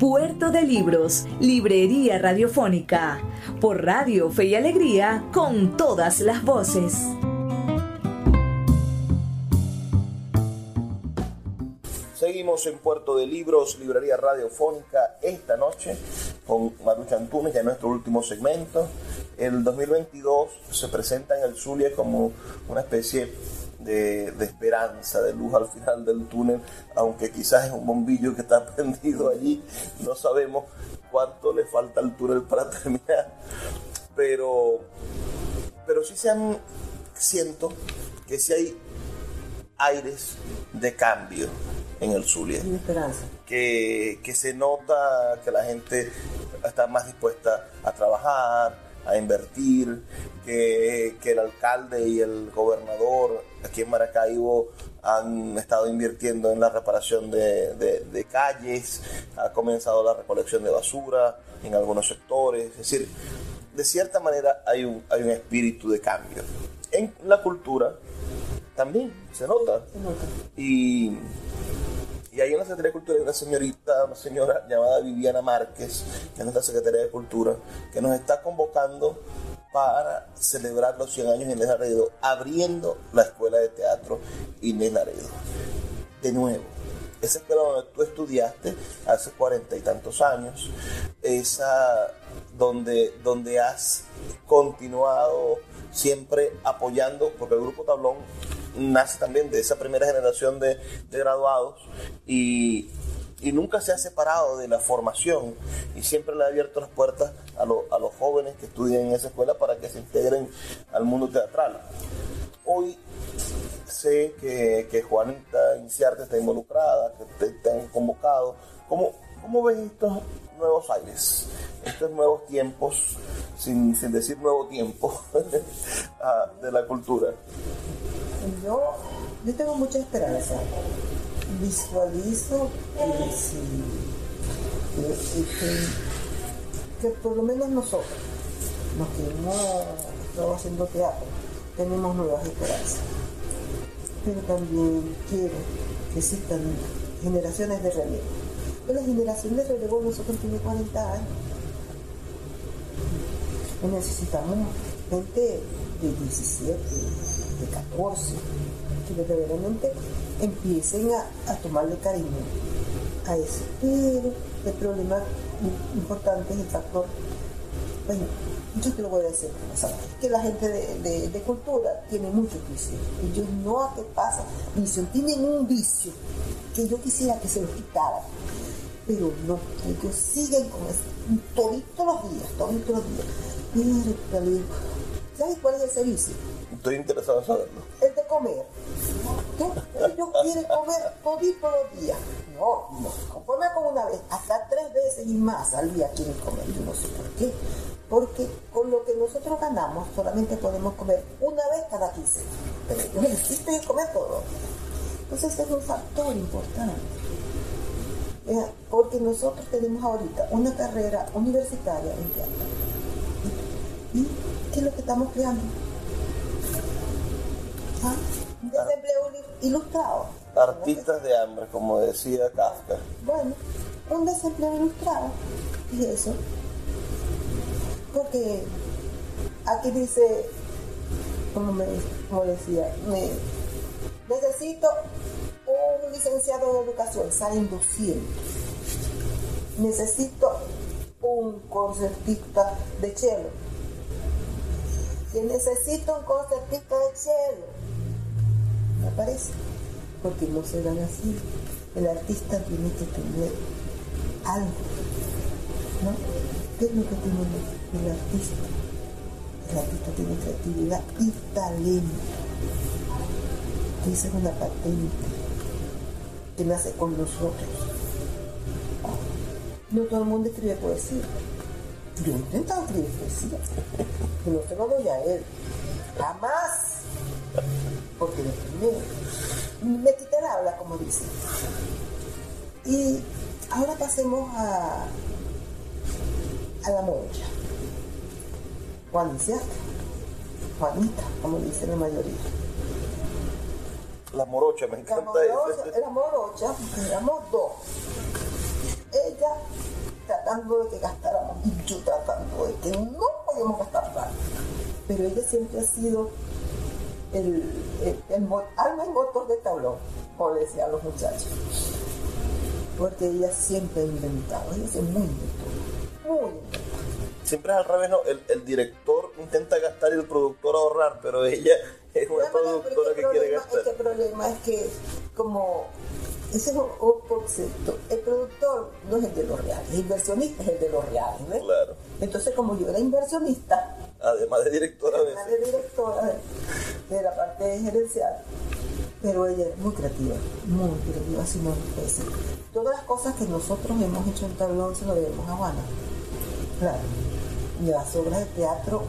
Puerto de Libros, Librería Radiofónica, por Radio Fe y Alegría, con todas las voces. Seguimos en Puerto de Libros, Librería Radiofónica, esta noche con Marucha Antunes, ya nuestro último segmento. El 2022 se presenta en el Zulia como una especie de, esperanza, de luz al final del túnel, aunque quizás es un bombillo que está prendido allí, no sabemos cuánto le falta al túnel para terminar, pero, pero sí se han, siento que si hay aires de cambio en el Zulia. Que, que se nota que la gente está más dispuesta a trabajar, a invertir, que, que, el alcalde y el gobernador aquí en Maracaibo han estado invirtiendo en la reparación de, de, calles, ha comenzado la recolección de basura en algunos sectores, es decir, de cierta manera hay un, hay un espíritu de cambio. En la cultura también se nota. Se nota. Y y en la Secretaría de Cultura hay una señorita, una señora llamada Viviana Márquez, que es nuestra Secretaría de Cultura, que nos está convocando para celebrar los 100 años de Inés Laredo, abriendo la Escuela de Teatro Inés Laredo. De nuevo, esa escuela donde tú estudiaste hace cuarenta y tantos años, esa donde, donde has continuado siempre apoyando, porque el Grupo Tablón nace también de esa primera generación de, graduados y, nunca se ha separado de la formación y siempre le ha abierto las puertas a, a los jóvenes que estudian en esa escuela para que se integren al mundo teatral. Hoy sé que, que Juanita Inciarte está involucrada, que te, han convocado. ¿Cómo, ¿Cómo ves estos nuevos aires, estos nuevos tiempos, sin, sin decir nuevo tiempo, ah, de la cultura? yo, yo tengo mucha esperanza. Visualizo que, por lo menos nosotros, los que no estamos haciendo teatro, tenemos nuevas esperanzas. Pero también quiero que existan generaciones de relevo. la generación de relevo nosotros tiene 40 años. necesitamos gente de 17, de 14, que verdaderamente empiecen a, tomarle cariño a eso. Pero el problema importante es el factor bueno, yo te lo voy a decir, que la gente de, cultura tiene mucho vicio. Ellos no a qué pasa, tienen un vicio que yo quisiera que se lo quitaran, pero no, ellos siguen con eso, todos los días, todos los días. ¿sabes cuál es ese vicio? Estoy interesado en saberlo. El de comer. Ellos quieren comer todos los días. No, no, conforme con una vez, hasta tres veces y más al día quieren comer. Yo no sé por qué porque con lo que nosotros ganamos solamente podemos comer una vez cada 15. Pero ellos necesitan comer todo. Entonces es un factor importante. Porque nosotros tenemos ahorita una carrera universitaria en teatro. ¿Y qué es lo que estamos creando? ¿Ah? Un desempleo ilustrado. Artistas de hambre, como decía Kafka. Bueno, un desempleo ilustrado. ¿Y eso? porque aquí dice, como, me, decía, necesito un licenciado de educación, salen 200. Necesito un concertista de cello. Que necesito un concertista de cello. Me parece. Porque no se dan así. El artista tiene que tener algo. ¿No? ¿Qué es lo que tiene el artista. El artista tiene creatividad y talento. Esa es una patente que nace con nosotros. No todo el mundo escribe poesía. Yo he intentado escribir poesía, pero no se lo doy a él. Jamás. Porque primero me quité el habla, como dice. Y ahora pasemos a, a la mocha. Juanicia, Juanita, como dice la mayoría. La morocha, me encanta la morocha, La morocha, éramos dos. Ella tratando de que gastáramos y yo tratando de que no podíamos gastar nada. Pero ella siempre ha sido el, el, alma en motor de tablón, como decían los muchachos. Porque ella siempre ha inventado, ella es muy inventora, muy inventora siempre es al revés, ¿no? El, el, director intenta gastar y el productor ahorrar, pero ella es una productora que quiere gastar. El problema es que, como ese es un concepto, el productor no es el de los reales, el inversionista es el de los reales, ¿ves? Claro. Entonces, como yo era inversionista, además de directora, además de directora de, la parte gerencial, pero ella es muy creativa, muy creativa, si no decir. Todas las cosas que nosotros hemos hecho en Tablón se lo debemos a Juana. Claro las obras de teatro,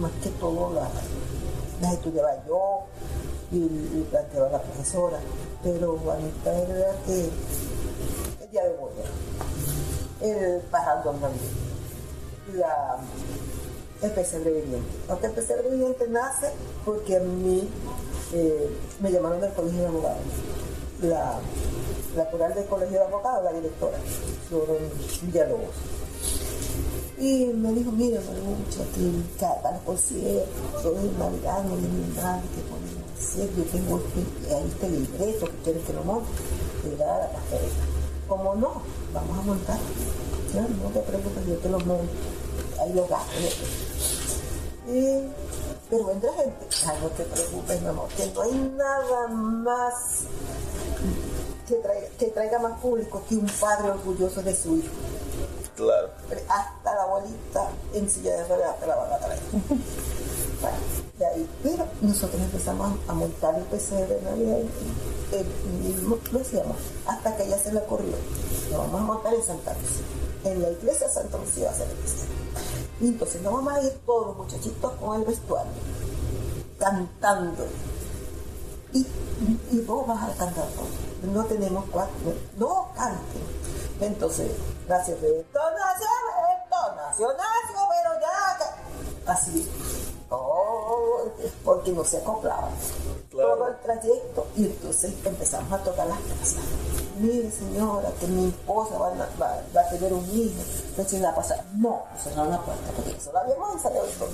más que todo las, las estudiaba yo y, y, planteaba la profesora, pero Juanita era que el día de Boya, el parrandón también, la, el pesebre viviente. Aunque el pesebre viviente nace porque a mí eh, me llamaron del colegio de abogados. La, la coral del colegio de abogados, la directora, sobre diálogos y me dijo, mira, mucho que cada los conciertos, de Navidad, no hay nada que podemos hacer. Yo tengo este, ahí este libreto que quieres que lo monte. Y la pastoreta. Como no, vamos a montar. no te preocupes, yo te lo monto. Ahí lo gasto. Y, pero entra gente, ay, no te preocupes, mi amor, que no hay nada más que traiga, que traiga más público que un padre orgulloso de su hijo. Claro. Hasta la abuelita en silla de ruedas te la van a traer. bueno, de ahí. Pero nosotros empezamos a montar el PC de Navidad y lo hacíamos hasta que ella se le ocurrió. Lo vamos a montar en Santa Lucía. En la iglesia de Santa Lucía va a ser el Y entonces nos vamos a ir todos los muchachitos con el vestuario, cantando. Y, y vos vas a cantar todo. No tenemos cuatro. No canten. Entonces, Gracias, esto esto nació, nació, pero ya. Así. Oh, porque no se acoplaba. Todo el trayecto. Y entonces empezamos a tocar las casas. Mire, señora, que mi esposa va, a tener un hijo. Recién la pasar. No, cerraron la puerta, porque eso lo habíamos ensayado todo.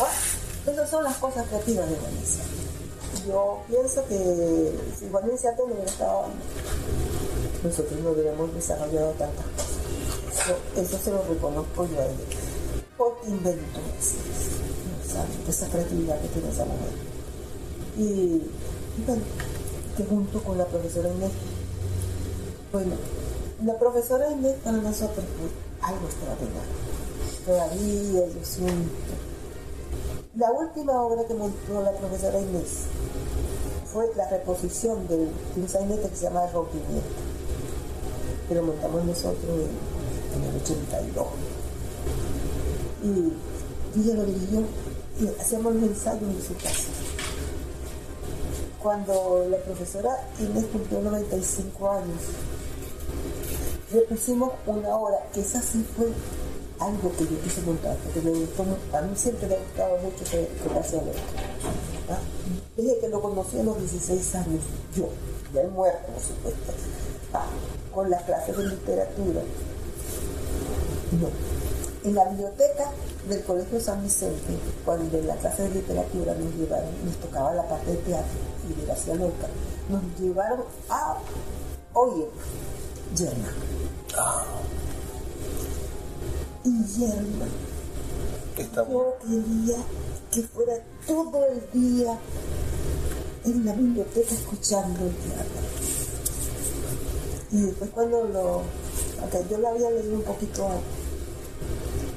¿Ah? Esas son las cosas creativas de Valencia. Yo pienso que si Valencia no hubiera estado nosotros no hubiéramos desarrollado tantas cosas. Eso, se lo reconozco yo a ella. porque inventó así, esa creatividad que tiene esa mujer. Y, bueno, que junto con la profesora Inés, bueno, la profesora Inés para nosotros pues, algo extraordinario. Todavía yo siento. La última obra que montó la profesora Inés fue la reposición de un sainete que se llama Rompimiento, que lo montamos nosotros en, el 82. Y ella lo dirigió y hacíamos los ensayos en su casa. Cuando la profesora Inés cumplió 95 años, le pusimos una hora, que esa sí fue algo que yo quise montar, porque me gustó, a mí siempre me ha gustado mucho que, que hacía ¿Ah? Desde que lo conocí a los 16 años, yo, ya he muerto, por supuesto, ah, con las clases de literatura. No. En la biblioteca del Colegio San Vicente, cuando en la clase de literatura nos llevaron, nos tocaba la parte de teatro y de García Lorca, nos llevaron a, oye, Yerma. Y Yerma. Yo quería que fuera todo el día en la biblioteca escuchando el teatro. Y después cuando lo... Aunque yo lo había leído un poquito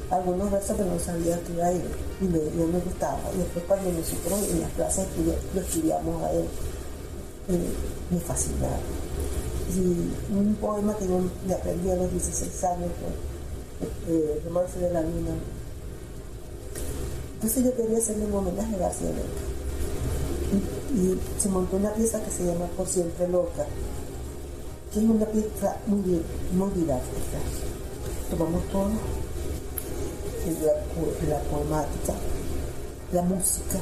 algunos versos que no sabía que iba a ir y me, me gustaba. Y después cuando nosotros en las clases lo estudiamos a él, eh, me fascinaba. Y un poema que yo le aprendí a los 16 años fue eh, Romance de la Luna. Entonces yo quería hacerle un homenaje a García Lorca y, se montó una pieza que se llama Por siempre loca, que es una pieza muy, muy didáctica. Tomamos todo, la, la poemática, la música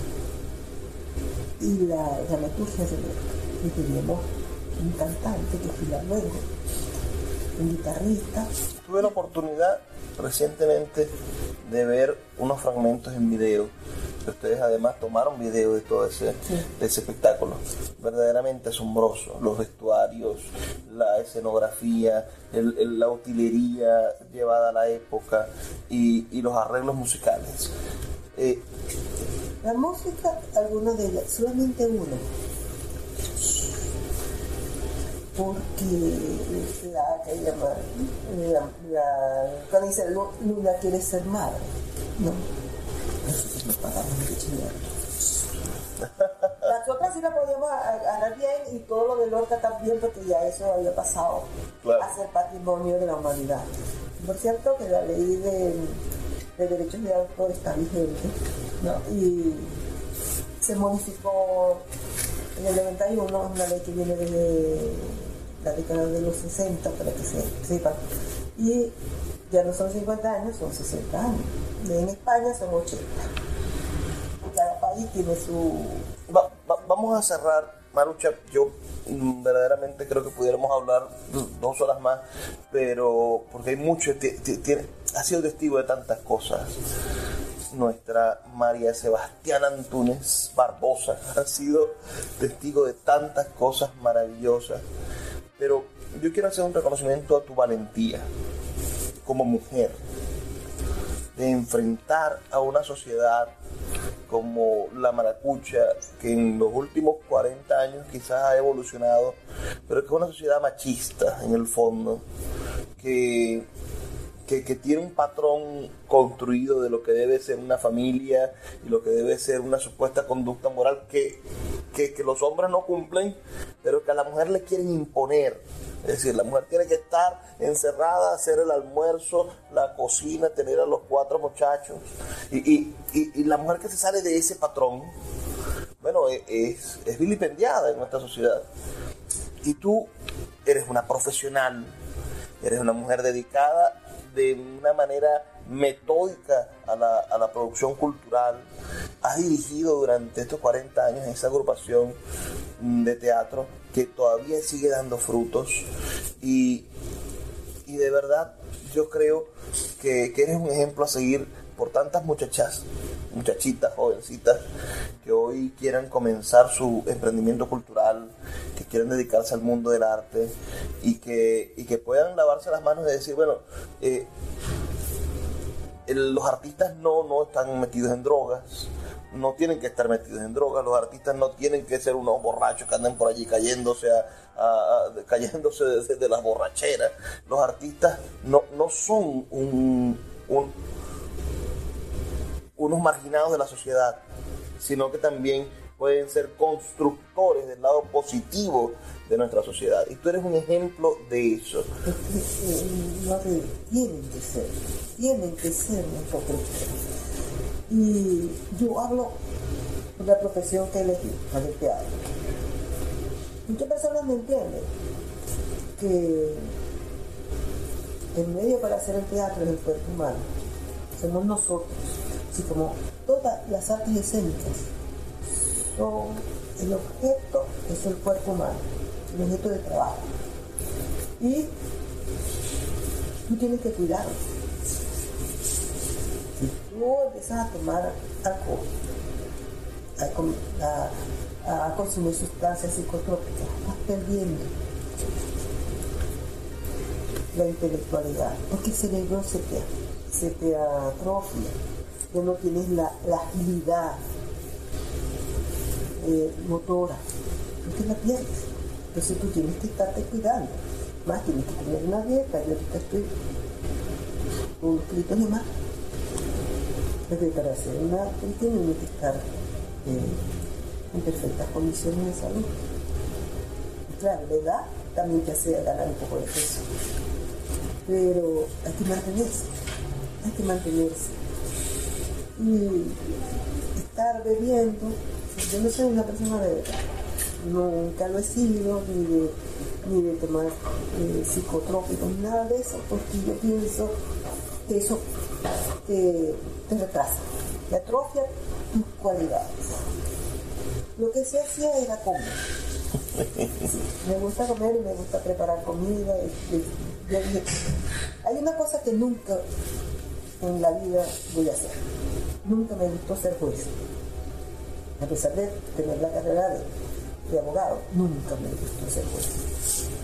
y la dramaturgia de Lorca. Y teníamos un cantante que fue luego, un guitarrista. Tuve la oportunidad recientemente de ver unos fragmentos en video ustedes además tomaron video de todo ese, ese espectáculo. Verdaderamente asombroso. Los vestuarios, la escenografía, la utilería llevada a la época y, los arreglos musicales. Eh, la música, algunos de ellas, solamente uno. Porque la que llama, la, la, cuando dice Luna quiere ser madre, no nos pagamos Las otras sí las podíamos agarrar bien y todo lo de Lorca también porque ya eso había pasado a ser patrimonio de la humanidad. Por cierto que la ley de, derechos de autor está vigente y se modificó en el 91, una ley que viene desde la década de los 60 para que se sepa. Y ya no son 50 años, son 60 años. En España son 80. Cada país tiene su... vamos a cerrar, Marucha, yo mm, verdaderamente creo que pudiéramos hablar dos horas más, pero porque hay mucho, ha sido testigo de tantas cosas. Nuestra María Sebastián Antunes Barbosa ha sido testigo de tantas cosas maravillosas, pero yo quiero hacer un reconocimiento a tu valentía como mujer de enfrentar a una sociedad como la maracucha, que en los últimos 40 años quizás ha evolucionado, pero que es una sociedad machista en el fondo, que, que, tiene un patrón construido de lo que debe ser una familia y lo que debe ser una supuesta conducta moral que, que, los hombres no cumplen, pero que a la mujer le quieren imponer es decir, la mujer tiene que estar encerrada, hacer el almuerzo, la cocina, tener a los cuatro muchachos. Y, la mujer que se sale de ese patrón, bueno, e, es, es vilipendiada en nuestra sociedad. Y tú eres una profesional, eres una mujer dedicada de una manera metódica a la, producción cultural. Has dirigido durante estos 40 años esa agrupación de teatro que todavía sigue dando frutos. Y, y de verdad yo creo que, que, eres un ejemplo a seguir por tantas muchachas, muchachitas, jovencitas que hoy quieran comenzar su emprendimiento cultural, que quieran dedicarse al mundo del arte y que, y que puedan lavarse las manos y decir, bueno, eh, los artistas no, no están metidos en drogas, no tienen que estar metidos en drogas, los artistas no tienen que ser unos borrachos que anden por allí cayéndose cayéndose desde de las borracheras. Los artistas no, son un, unos marginados de la sociedad, sino que también pueden ser constructores del lado positivo de nuestra sociedad. Y tú eres un ejemplo de eso. No tienen que ser, tienen que ser nosotros. Y yo hablo de la profesión que elegí, la del teatro. Muchas personas no entienden que el medio para hacer el teatro es el cuerpo humano. Somos nosotros. Así como todas las artes escénicas son el objeto es el cuerpo humano, el objeto de trabajo. Y tú tienes que cuidarlo. Empiezas a tomar alcohol, a, consumir sustancias psicotrópicas, estás perdiendo la intelectualidad, porque el cerebro se te, se te atrofia, ya no tienes la, la agilidad eh, motora, porque la pierdes. Entonces tú tienes que estarte cuidando, más tienes que tener una dieta, yo ahorita estoy un poquito de más, porque para hacer una tienes que estar eh, en perfectas condiciones de salud. Y claro, la edad también te hace ganar un poco de peso pero hay que mantenerse, hay que mantenerse. Y estar bebiendo, yo no soy una persona de nunca lo he sido, ni de, ni de tomar eh, psicotrópicos, nada de eso, porque yo pienso que eso te, retrasa, te atrofia tus cualidades. Lo que se hacía era comer. me gusta comer y me gusta preparar comida. Hay una cosa que nunca en la vida voy a hacer. Nunca me gustó ser juez. A pesar de tener la carrera de, abogado, nunca me gustó ser juez.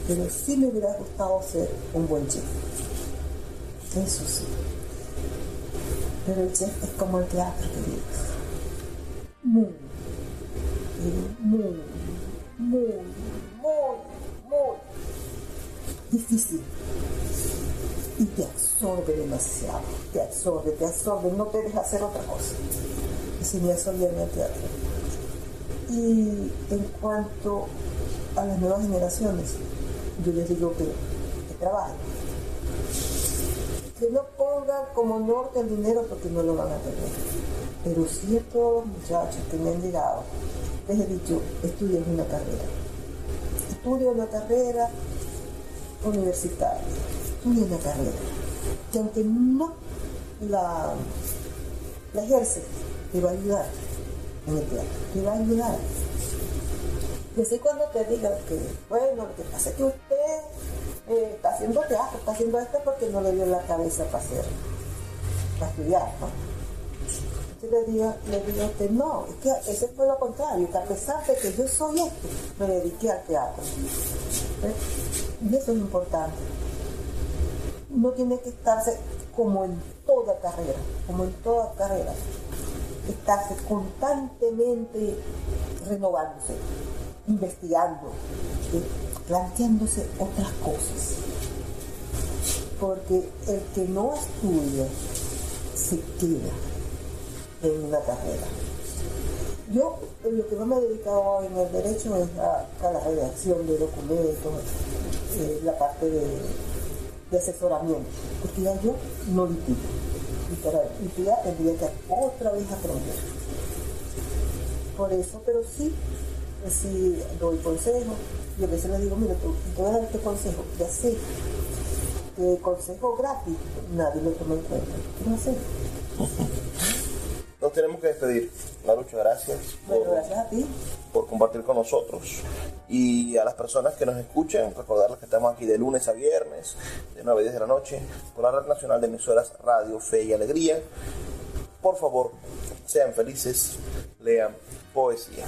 Pero sí me hubiera gustado ser un buen chef. Eso sí. Pero el chef es como el teatro, queridos. Muy, muy, muy, muy, muy difícil y te absorbe demasiado, te absorbe, te absorbe, no te deja hacer otra cosa. Se me absorbía en el teatro. Y en cuanto a las nuevas generaciones, yo les digo que, que trabajen. Que no pongan como norte el dinero porque no lo van a tener. Pero ciertos muchachos que me han llegado, les he dicho, estudien una carrera. Estudia una carrera universitaria estudia una carrera, que aunque no la, la ejerce, te va a ayudar en el teatro, te va a ayudar. Y así cuando te digan que, bueno, lo que pasa es que usted eh, está haciendo teatro, está haciendo esto porque no le dio la cabeza para hacer, para estudiar, ¿no? Entonces le digo, le digo a usted, no, es que ese fue lo contrario, que a pesar de que yo soy esto, me dediqué al teatro. Y eso es importante no tiene que estarse como en toda carrera, como en toda carrera, estarse constantemente renovándose, investigando, eh, planteándose otras cosas. Porque el que no estudia se queda en una carrera. Yo lo que no me he dedicado en el derecho es a, la redacción de documentos, eh, la parte de asesoramiento, porque ya yo no litigo. Y para litigar tendría que otra vez aprender. Por eso, pero sí, sí doy consejo y a veces le digo, mira, tú, tú vas a dar este consejo, ya sé que consejo gratis nadie lo toma en cuenta, no sé. Nos tenemos que despedir. Marucho, gracias. Bueno, gracias a ti. Por compartir con nosotros. Y a las personas que nos escuchan, recordarles que estamos aquí de lunes a viernes, de 9 a 10 de la noche, por la Red Nacional de Emisoras Radio, Fe y Alegría. Por favor, sean felices, lean poesía.